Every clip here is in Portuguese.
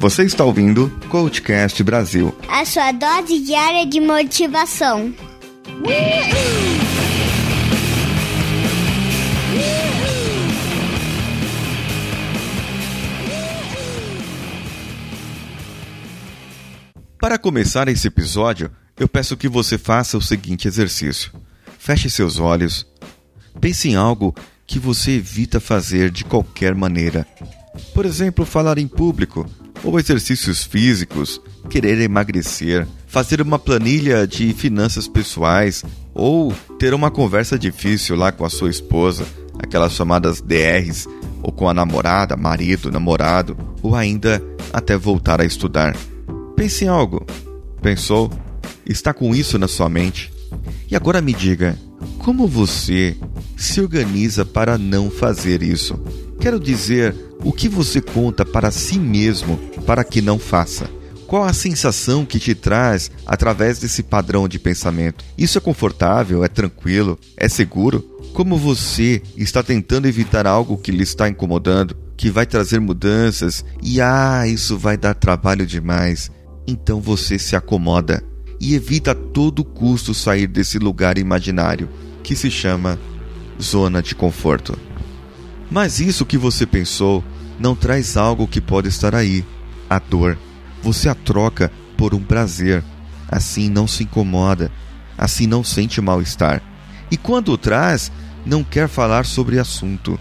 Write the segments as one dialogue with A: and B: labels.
A: Você está ouvindo Coachcast Brasil.
B: A sua dose diária de motivação.
A: Para começar esse episódio, eu peço que você faça o seguinte exercício. Feche seus olhos. Pense em algo que você evita fazer de qualquer maneira. Por exemplo, falar em público, ou exercícios físicos, querer emagrecer, fazer uma planilha de finanças pessoais, ou ter uma conversa difícil lá com a sua esposa, aquelas chamadas DRs, ou com a namorada, marido, namorado, ou ainda até voltar a estudar. Pense em algo. Pensou? Está com isso na sua mente? E agora me diga, como você se organiza para não fazer isso? Quero dizer, o que você conta para si mesmo para que não faça? Qual a sensação que te traz através desse padrão de pensamento? Isso é confortável? É tranquilo? É seguro? Como você está tentando evitar algo que lhe está incomodando, que vai trazer mudanças e ah, isso vai dar trabalho demais? Então você se acomoda e evita a todo custo sair desse lugar imaginário que se chama zona de conforto. Mas isso que você pensou não traz algo que pode estar aí, a dor. Você a troca por um prazer. Assim não se incomoda, assim não sente mal-estar. E quando o traz, não quer falar sobre assunto.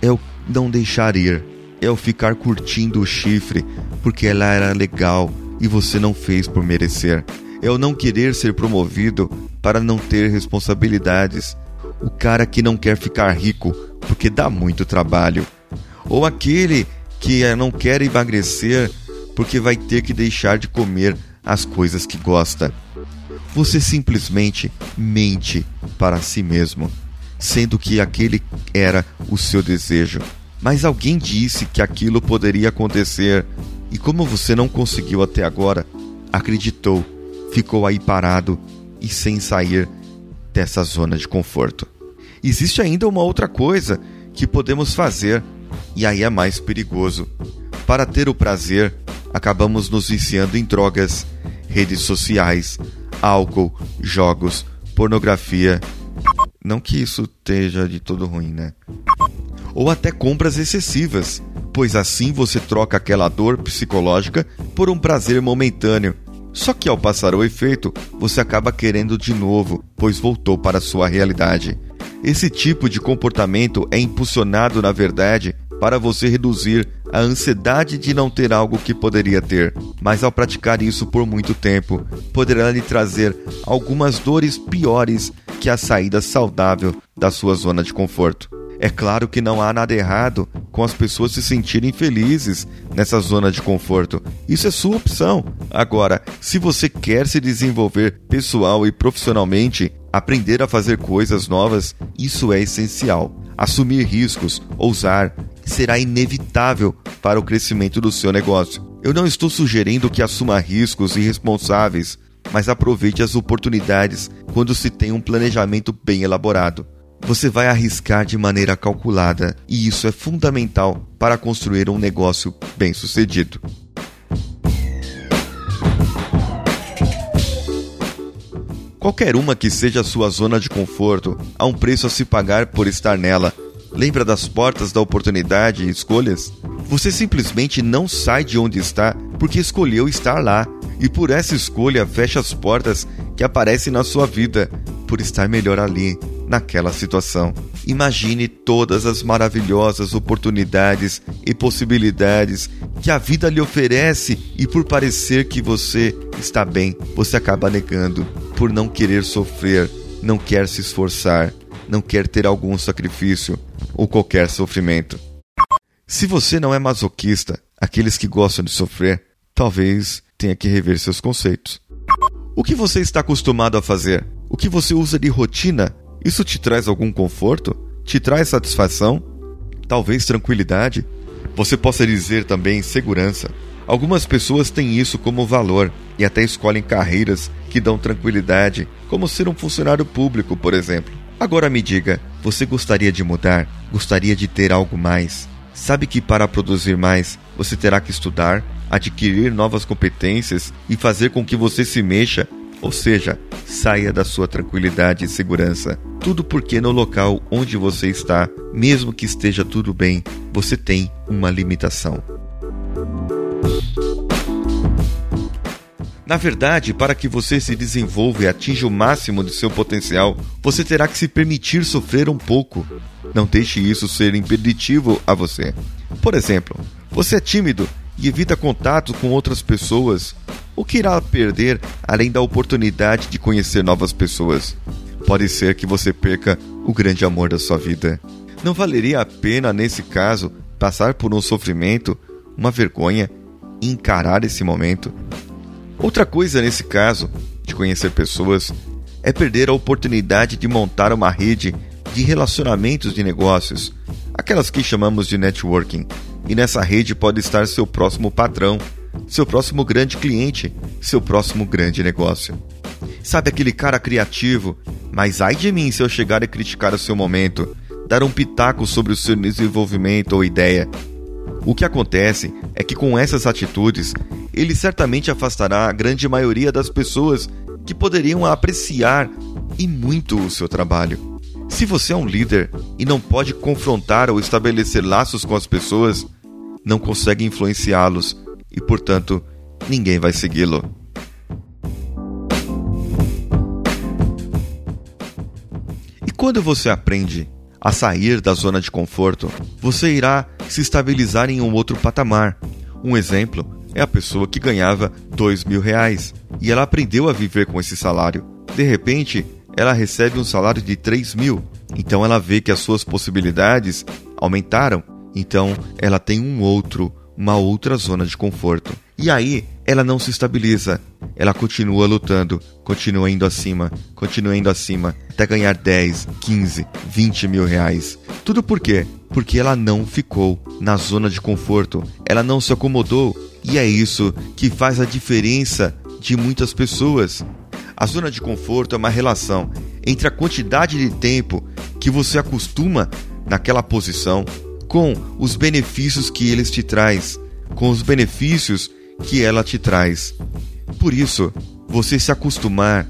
A: É o não deixar ir, é o ficar curtindo o chifre porque ela era legal e você não fez por merecer. É o não querer ser promovido para não ter responsabilidades. O cara que não quer ficar rico porque dá muito trabalho. Ou aquele que não quer emagrecer porque vai ter que deixar de comer as coisas que gosta. Você simplesmente mente para si mesmo, sendo que aquele era o seu desejo. Mas alguém disse que aquilo poderia acontecer e como você não conseguiu até agora, acreditou, ficou aí parado e sem sair dessa zona de conforto. Existe ainda uma outra coisa que podemos fazer, e aí é mais perigoso. Para ter o prazer, acabamos nos viciando em drogas, redes sociais, álcool, jogos, pornografia. Não que isso esteja de todo ruim, né? Ou até compras excessivas pois assim você troca aquela dor psicológica por um prazer momentâneo. Só que ao passar o efeito, você acaba querendo de novo, pois voltou para sua realidade. Esse tipo de comportamento é impulsionado, na verdade, para você reduzir a ansiedade de não ter algo que poderia ter, mas ao praticar isso por muito tempo, poderá lhe trazer algumas dores piores que a saída saudável da sua zona de conforto. É claro que não há nada errado com as pessoas se sentirem felizes nessa zona de conforto. Isso é sua opção. Agora, se você quer se desenvolver pessoal e profissionalmente, aprender a fazer coisas novas, isso é essencial. Assumir riscos, ousar, será inevitável para o crescimento do seu negócio. Eu não estou sugerindo que assuma riscos irresponsáveis, mas aproveite as oportunidades quando se tem um planejamento bem elaborado você vai arriscar de maneira calculada e isso é fundamental para construir um negócio bem-sucedido. Qualquer uma que seja a sua zona de conforto, há um preço a se pagar por estar nela. Lembra das portas da oportunidade e escolhas? Você simplesmente não sai de onde está porque escolheu estar lá, e por essa escolha fecha as portas que aparecem na sua vida por estar melhor ali naquela situação. Imagine todas as maravilhosas oportunidades e possibilidades que a vida lhe oferece e por parecer que você está bem, você acaba negando por não querer sofrer, não quer se esforçar, não quer ter algum sacrifício ou qualquer sofrimento. Se você não é masoquista, aqueles que gostam de sofrer, talvez tenha que rever seus conceitos. O que você está acostumado a fazer? O que você usa de rotina isso te traz algum conforto? Te traz satisfação? Talvez tranquilidade? Você possa dizer também segurança. Algumas pessoas têm isso como valor e até escolhem carreiras que dão tranquilidade, como ser um funcionário público, por exemplo. Agora me diga, você gostaria de mudar? Gostaria de ter algo mais? Sabe que para produzir mais, você terá que estudar, adquirir novas competências e fazer com que você se mexa, ou seja, saia da sua tranquilidade e segurança. Tudo porque no local onde você está, mesmo que esteja tudo bem, você tem uma limitação. Na verdade, para que você se desenvolva e atinja o máximo de seu potencial, você terá que se permitir sofrer um pouco. Não deixe isso ser impeditivo a você. Por exemplo, você é tímido e evita contato com outras pessoas. O que irá perder além da oportunidade de conhecer novas pessoas? Pode ser que você perca o grande amor da sua vida. Não valeria a pena, nesse caso, passar por um sofrimento, uma vergonha encarar esse momento? Outra coisa nesse caso, de conhecer pessoas, é perder a oportunidade de montar uma rede de relacionamentos de negócios, aquelas que chamamos de networking. E nessa rede pode estar seu próximo patrão, seu próximo grande cliente, seu próximo grande negócio. Sabe aquele cara criativo? Mas ai de mim se eu chegar a criticar o seu momento, dar um pitaco sobre o seu desenvolvimento ou ideia. O que acontece é que com essas atitudes ele certamente afastará a grande maioria das pessoas que poderiam apreciar e muito o seu trabalho. Se você é um líder e não pode confrontar ou estabelecer laços com as pessoas, não consegue influenciá-los e, portanto, ninguém vai segui-lo. E quando você aprende a sair da zona de conforto, você irá se estabilizar em um outro patamar. Um exemplo é a pessoa que ganhava dois mil reais e ela aprendeu a viver com esse salário. De repente, ela recebe um salário de 3 mil, então ela vê que as suas possibilidades aumentaram, então ela tem um outro, uma outra zona de conforto. E aí ela não se estabiliza, ela continua lutando, continua indo acima, continua indo acima, até ganhar 10, 15, 20 mil reais. Tudo por quê? Porque ela não ficou na zona de conforto, ela não se acomodou, e é isso que faz a diferença de muitas pessoas. A zona de conforto é uma relação entre a quantidade de tempo que você acostuma naquela posição com os benefícios que eles te traz, com os benefícios que ela te traz. Por isso, você se acostumar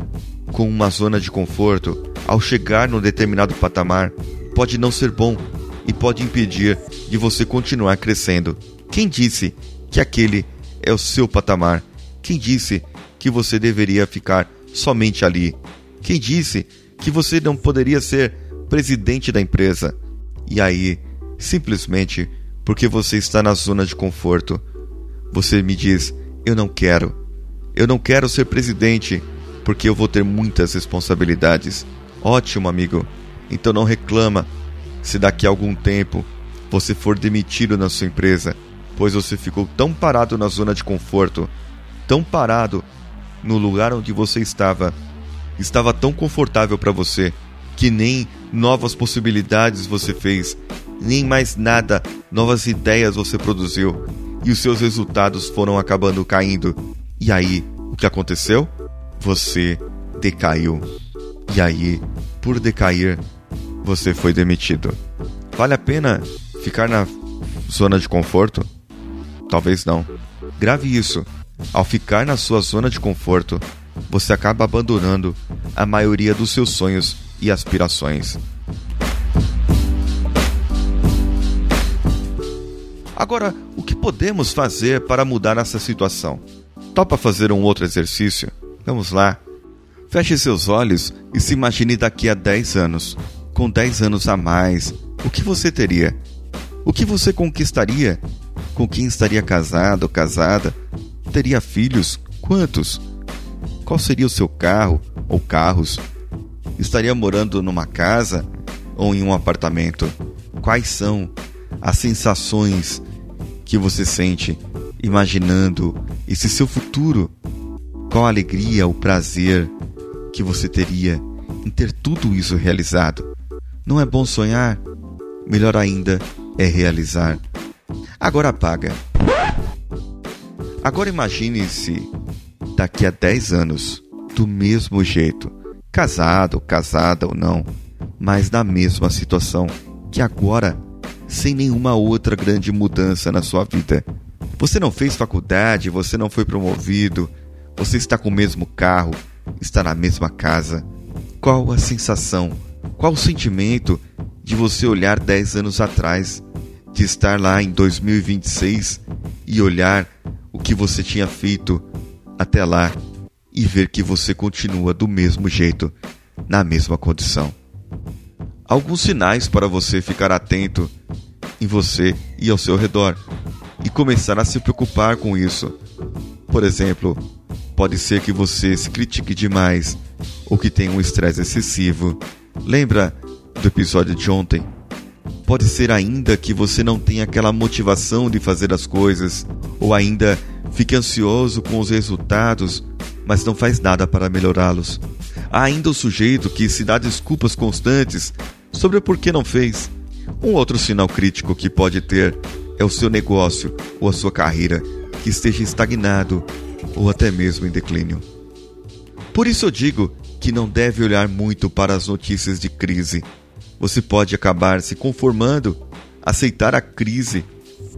A: com uma zona de conforto ao chegar num determinado patamar pode não ser bom e pode impedir de você continuar crescendo. Quem disse que aquele é o seu patamar. Quem disse que você deveria ficar somente ali? Quem disse que você não poderia ser presidente da empresa? E aí, simplesmente porque você está na zona de conforto, você me diz: Eu não quero. Eu não quero ser presidente porque eu vou ter muitas responsabilidades. Ótimo, amigo. Então não reclama se daqui a algum tempo você for demitido na sua empresa pois você ficou tão parado na zona de conforto, tão parado no lugar onde você estava, estava tão confortável para você que nem novas possibilidades você fez, nem mais nada, novas ideias você produziu e os seus resultados foram acabando caindo. E aí, o que aconteceu? Você decaiu. E aí, por decair, você foi demitido. Vale a pena ficar na zona de conforto? Talvez não. Grave isso. Ao ficar na sua zona de conforto, você acaba abandonando a maioria dos seus sonhos e aspirações. Agora, o que podemos fazer para mudar essa situação? Topa fazer um outro exercício? Vamos lá. Feche seus olhos e se imagine daqui a 10 anos. Com 10 anos a mais, o que você teria? O que você conquistaria com quem estaria casado ou casada? Teria filhos? Quantos? Qual seria o seu carro ou carros? Estaria morando numa casa ou em um apartamento? Quais são as sensações que você sente imaginando esse seu futuro? Qual a alegria, o prazer que você teria em ter tudo isso realizado? Não é bom sonhar? Melhor ainda é realizar. Agora apaga. Agora imagine-se daqui a 10 anos, do mesmo jeito, casado, casada ou não, mas na mesma situação que agora sem nenhuma outra grande mudança na sua vida. Você não fez faculdade, você não foi promovido, você está com o mesmo carro, está na mesma casa. Qual a sensação, qual o sentimento de você olhar 10 anos atrás, de estar lá em 2026 e olhar o que você tinha feito até lá e ver que você continua do mesmo jeito, na mesma condição? Alguns sinais para você ficar atento em você e ao seu redor e começar a se preocupar com isso. Por exemplo, pode ser que você se critique demais ou que tenha um estresse excessivo. Lembra do episódio de ontem? Pode ser ainda que você não tenha aquela motivação de fazer as coisas, ou ainda fique ansioso com os resultados, mas não faz nada para melhorá-los. Há ainda o sujeito que se dá desculpas constantes sobre o porquê não fez. Um outro sinal crítico que pode ter é o seu negócio ou a sua carreira que esteja estagnado ou até mesmo em declínio. Por isso eu digo que não deve olhar muito para as notícias de crise. Você pode acabar se conformando, aceitar a crise,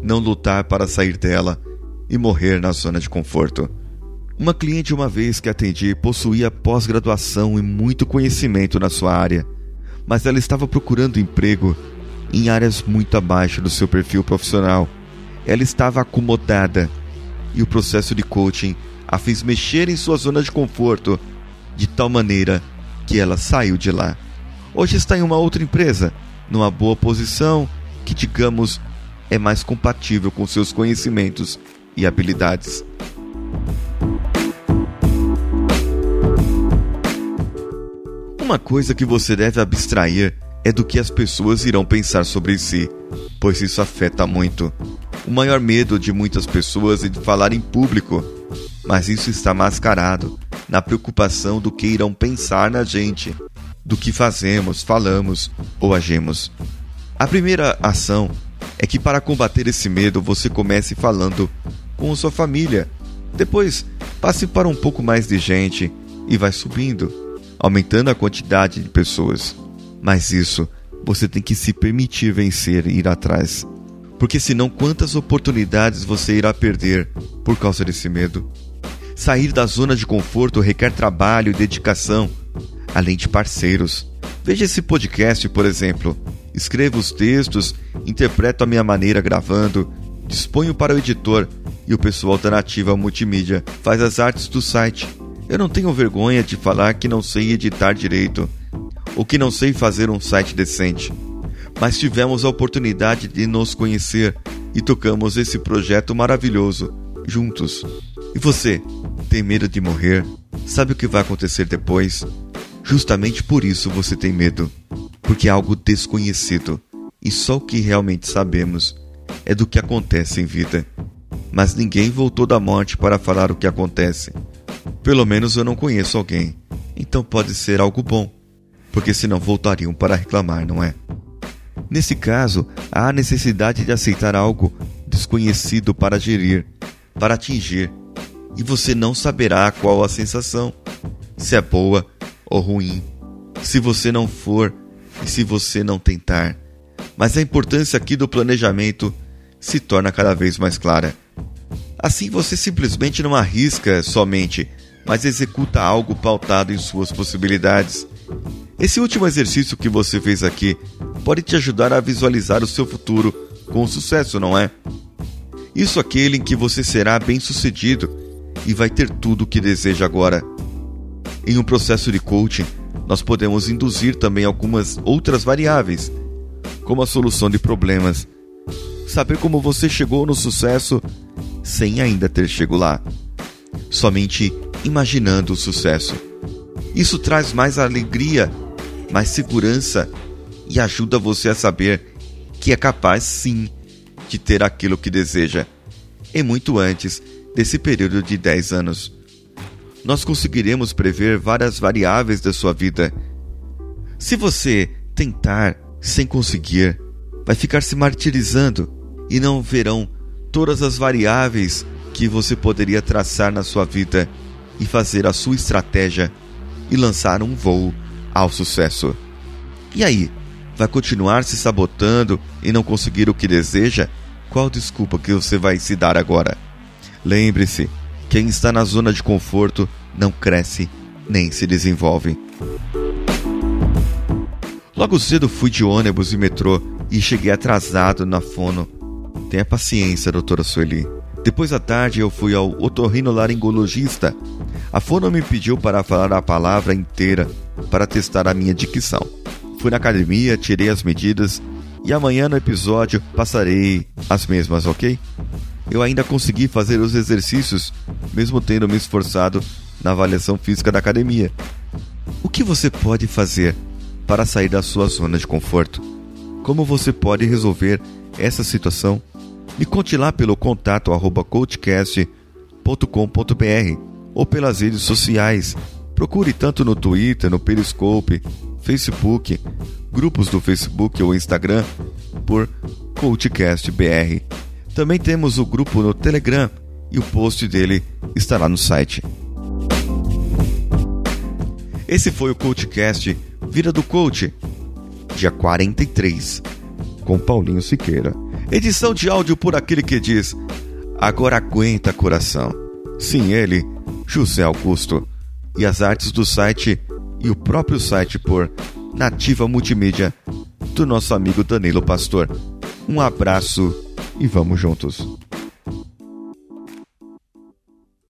A: não lutar para sair dela e morrer na zona de conforto. Uma cliente uma vez que atendi possuía pós-graduação e muito conhecimento na sua área, mas ela estava procurando emprego em áreas muito abaixo do seu perfil profissional. Ela estava acomodada e o processo de coaching a fez mexer em sua zona de conforto de tal maneira que ela saiu de lá. Hoje está em uma outra empresa, numa boa posição que, digamos, é mais compatível com seus conhecimentos e habilidades. Uma coisa que você deve abstrair é do que as pessoas irão pensar sobre si, pois isso afeta muito. O maior medo de muitas pessoas é de falar em público, mas isso está mascarado na preocupação do que irão pensar na gente, do que fazemos, falamos ou agimos. A primeira ação é que para combater esse medo você comece falando com sua família. Depois, passe para um pouco mais de gente e vai subindo, aumentando a quantidade de pessoas. Mas isso você tem que se permitir vencer e ir atrás. Porque senão quantas oportunidades você irá perder por causa desse medo? Sair da zona de conforto requer trabalho e dedicação, além de parceiros. Veja esse podcast, por exemplo. Escrevo os textos, interpreto a minha maneira gravando, disponho para o editor e o pessoal da Nativa Multimídia faz as artes do site. Eu não tenho vergonha de falar que não sei editar direito ou que não sei fazer um site decente. Mas tivemos a oportunidade de nos conhecer e tocamos esse projeto maravilhoso juntos. E você, tem medo de morrer? Sabe o que vai acontecer depois? Justamente por isso você tem medo, porque é algo desconhecido e só o que realmente sabemos é do que acontece em vida. Mas ninguém voltou da morte para falar o que acontece. Pelo menos eu não conheço alguém. Então pode ser algo bom porque senão voltariam para reclamar, não é? Nesse caso, há a necessidade de aceitar algo desconhecido para gerir, para atingir, e você não saberá qual a sensação, se é boa ou ruim, se você não for e se você não tentar. Mas a importância aqui do planejamento se torna cada vez mais clara. Assim você simplesmente não arrisca somente, mas executa algo pautado em suas possibilidades esse último exercício que você fez aqui pode te ajudar a visualizar o seu futuro com sucesso, não é? Isso aquele em que você será bem-sucedido e vai ter tudo o que deseja agora. Em um processo de coaching, nós podemos induzir também algumas outras variáveis, como a solução de problemas, saber como você chegou no sucesso sem ainda ter chegado lá, somente imaginando o sucesso. Isso traz mais alegria mais segurança e ajuda você a saber que é capaz sim de ter aquilo que deseja. E muito antes desse período de 10 anos. Nós conseguiremos prever várias variáveis da sua vida. Se você tentar sem conseguir, vai ficar se martirizando e não verão todas as variáveis que você poderia traçar na sua vida e fazer a sua estratégia e lançar um voo ao sucesso. E aí, Vai continuar se sabotando e não conseguir o que deseja? Qual desculpa que você vai se dar agora? Lembre-se, quem está na zona de conforto não cresce nem se desenvolve. Logo cedo fui de ônibus e metrô e cheguei atrasado na fono. Tenha paciência, doutora Sueli. Depois da tarde eu fui ao otorrinolaringologista. A fono me pediu para falar a palavra inteira para testar a minha dicção. Fui na academia, tirei as medidas e amanhã no episódio passarei as mesmas, ok? Eu ainda consegui fazer os exercícios, mesmo tendo me esforçado na avaliação física da academia. O que você pode fazer para sair da sua zona de conforto? Como você pode resolver essa situação? Me conte lá pelo contato arroba coachcast.com.br ou pelas redes sociais. Procure tanto no Twitter, no Periscope, Facebook, grupos do Facebook ou Instagram por CoachCastBR. Também temos o grupo no Telegram e o post dele estará no site. Esse foi o CoachCast Vida do Coach, dia 43, com Paulinho Siqueira. Edição de áudio por aquele que diz: Agora aguenta coração. Sim, ele, José Augusto. E as artes do site e o próprio site por Nativa Multimídia, do nosso amigo Danilo Pastor. Um abraço e vamos juntos.